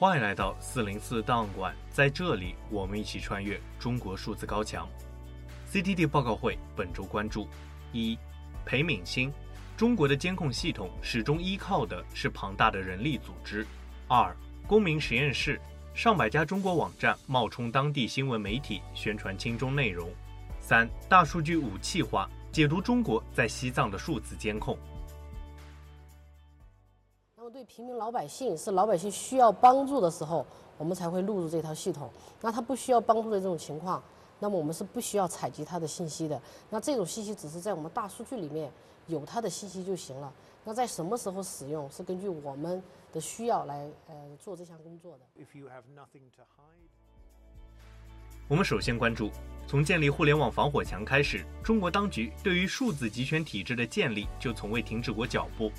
欢迎来到四零四档案馆，在这里，我们一起穿越中国数字高墙。CTD 报告会本周关注：一、裴敏欣，中国的监控系统始终依靠的是庞大的人力组织；二、公民实验室，上百家中国网站冒充当地新闻媒体宣传亲中内容；三、大数据武器化，解读中国在西藏的数字监控。对平民老百姓是老百姓需要帮助的时候，我们才会录入这套系统。那他不需要帮助的这种情况，那么我们是不需要采集他的信息的。那这种信息只是在我们大数据里面有他的信息就行了。那在什么时候使用，是根据我们的需要来呃做这项工作的。If you have nothing to hide，我们首先关注，从建立互联网防火墙开始，中国当局对于数字集权体制的建立就从未停止过脚步。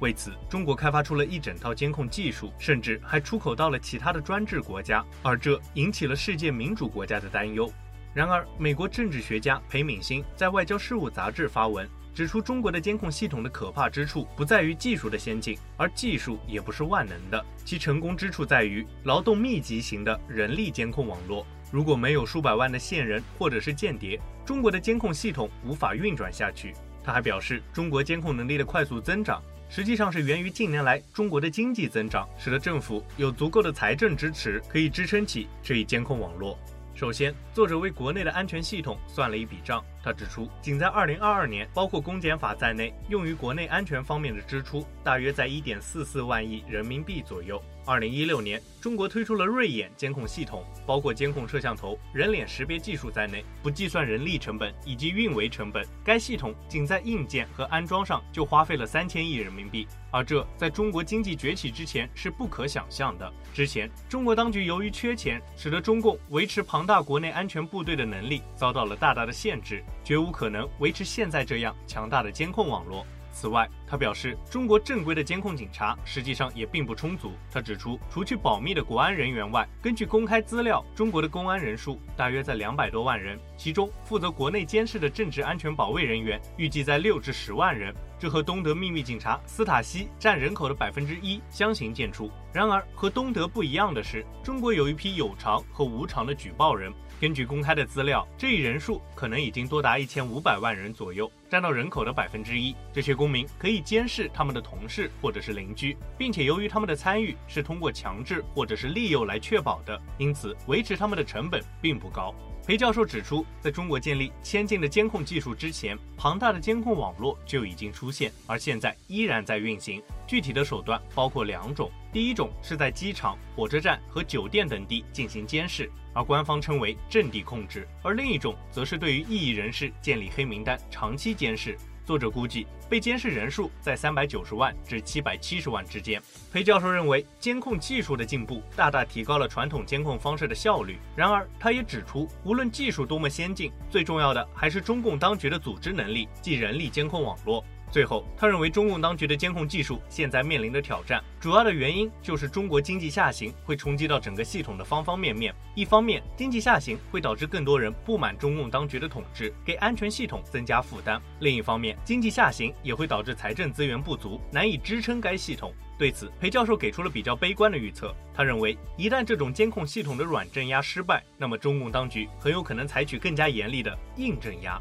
为此，中国开发出了一整套监控技术，甚至还出口到了其他的专制国家，而这引起了世界民主国家的担忧。然而，美国政治学家裴敏欣在《外交事务》杂志发文，指出中国的监控系统的可怕之处不在于技术的先进，而技术也不是万能的，其成功之处在于劳动密集型的人力监控网络。如果没有数百万的线人或者是间谍，中国的监控系统无法运转下去。他还表示，中国监控能力的快速增长。实际上是源于近年来中国的经济增长，使得政府有足够的财政支持，可以支撑起这一监控网络。首先，作者为国内的安全系统算了一笔账。他指出，仅在2022年，包括公检法在内，用于国内安全方面的支出大约在1.44万亿人民币左右。2016年，中国推出了锐眼监控系统，包括监控摄像头、人脸识别技术在内，不计算人力成本以及运维成本，该系统仅在硬件和安装上就花费了三千亿人民币。而这在中国经济崛起之前是不可想象的。之前，中国当局由于缺钱，使得中共维持庞大国内安全部队的能力遭到了大大的限制，绝无可能维持现在这样强大的监控网络。此外，他表示，中国正规的监控警察实际上也并不充足。他指出，除去保密的国安人员外，根据公开资料，中国的公安人数大约在两百多万人，其中负责国内监视的政治安全保卫人员预计在六至十万人，这和东德秘密警察斯塔西占人口的百分之一相形见绌。然而，和东德不一样的是，中国有一批有偿和无偿的举报人。根据公开的资料，这一人数可能已经多达一千五百万人左右，占到人口的百分之一。这些公民可以监视他们的同事或者是邻居，并且由于他们的参与是通过强制或者是利诱来确保的，因此维持他们的成本并不高。裴教授指出，在中国建立先进的监控技术之前，庞大的监控网络就已经出现，而现在依然在运行。具体的手段包括两种：第一种是在机场、火车站和酒店等地进行监视，而官方称为阵地控制；而另一种则是对于异议人士建立黑名单，长期监视。作者估计，被监视人数在三百九十万至七百七十万之间。裴教授认为，监控技术的进步大大提高了传统监控方式的效率。然而，他也指出，无论技术多么先进，最重要的还是中共当局的组织能力，即人力监控网络。最后，他认为中共当局的监控技术现在面临的挑战，主要的原因就是中国经济下行会冲击到整个系统的方方面面。一方面，经济下行会导致更多人不满中共当局的统治，给安全系统增加负担；另一方面，经济下行也会导致财政资源不足，难以支撑该系统。对此，裴教授给出了比较悲观的预测。他认为，一旦这种监控系统的软镇压失败，那么中共当局很有可能采取更加严厉的硬镇压。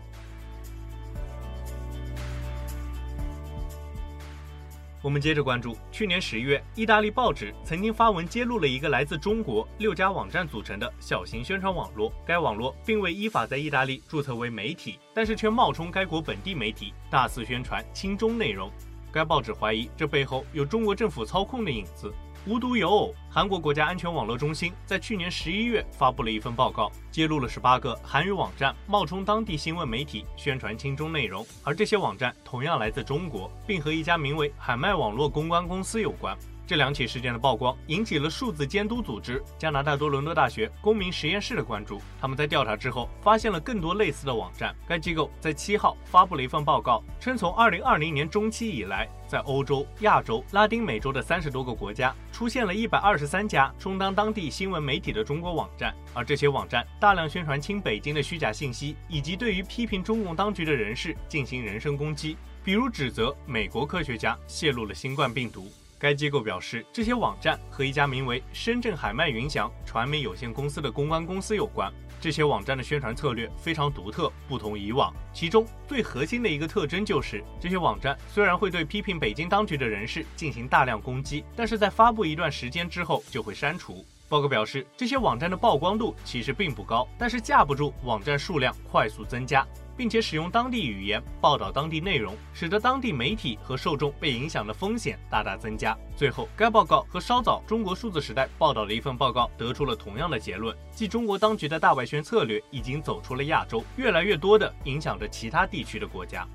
我们接着关注，去年十月，意大利报纸曾经发文揭露了一个来自中国六家网站组成的小型宣传网络。该网络并未依法在意大利注册为媒体，但是却冒充该国本地媒体，大肆宣传亲中内容。该报纸怀疑这背后有中国政府操控的影子。无独有偶，韩国国家安全网络中心在去年十一月发布了一份报告，揭露了十八个韩语网站冒充当地新闻媒体宣传亲中内容，而这些网站同样来自中国，并和一家名为海麦网络公关公司有关。这两起事件的曝光引起了数字监督组织加拿大多伦多大学公民实验室的关注。他们在调查之后发现了更多类似的网站。该机构在七号发布了一份报告，称从二零二零年中期以来，在欧洲、亚洲、拉丁美洲的三十多个国家出现了一百二十三家充当当地新闻媒体的中国网站，而这些网站大量宣传亲北京的虚假信息，以及对于批评中共当局的人士进行人身攻击，比如指责美国科学家泄露了新冠病毒。该机构表示，这些网站和一家名为深圳海麦云翔传媒有限公司的公关公司有关。这些网站的宣传策略非常独特，不同以往。其中最核心的一个特征就是，这些网站虽然会对批评北京当局的人士进行大量攻击，但是在发布一段时间之后就会删除。报告表示，这些网站的曝光度其实并不高，但是架不住网站数量快速增加。并且使用当地语言报道当地内容，使得当地媒体和受众被影响的风险大大增加。最后，该报告和稍早中国数字时代报道的一份报告得出了同样的结论，即中国当局的大外宣策略已经走出了亚洲，越来越多的影响着其他地区的国家。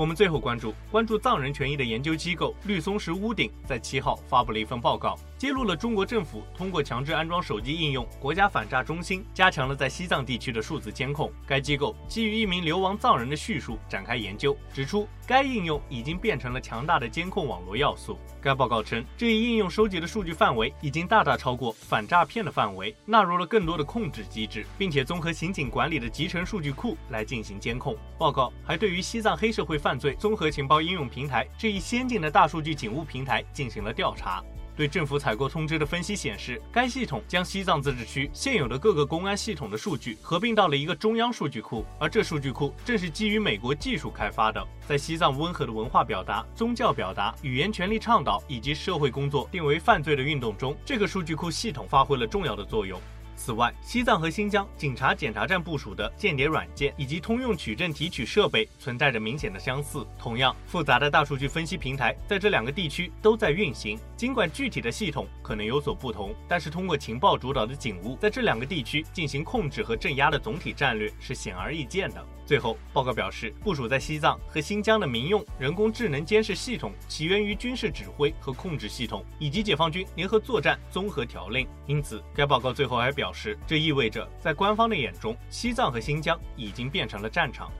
我们最后关注关注藏人权益的研究机构绿松石屋顶在七号发布了一份报告。揭露了中国政府通过强制安装手机应用国家反诈中心，加强了在西藏地区的数字监控。该机构基于一名流亡藏人的叙述展开研究，指出该应用已经变成了强大的监控网络要素。该报告称，这一应用收集的数据范围已经大大超过反诈骗的范围，纳入了更多的控制机制，并且综合刑警管理的集成数据库来进行监控。报告还对于西藏黑社会犯罪综合情报应用平台这一先进的大数据警务平台进行了调查。对政府采购通知的分析显示，该系统将西藏自治区现有的各个公安系统的数据合并到了一个中央数据库，而这数据库正是基于美国技术开发的。在西藏温和的文化表达、宗教表达、语言权利倡导以及社会工作定为犯罪的运动中，这个数据库系统发挥了重要的作用。此外，西藏和新疆警察检查站部署的间谍软件以及通用取证提取设备存在着明显的相似。同样，复杂的大数据分析平台在这两个地区都在运行。尽管具体的系统可能有所不同，但是通过情报主导的警务在这两个地区进行控制和镇压的总体战略是显而易见的。最后，报告表示，部署在西藏和新疆的民用人工智能监视系统起源于军事指挥和控制系统以及解放军联合作战综合条令。因此，该报告最后还表示，这意味着在官方的眼中，西藏和新疆已经变成了战场。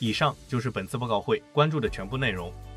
以上就是本次报告会关注的全部内容。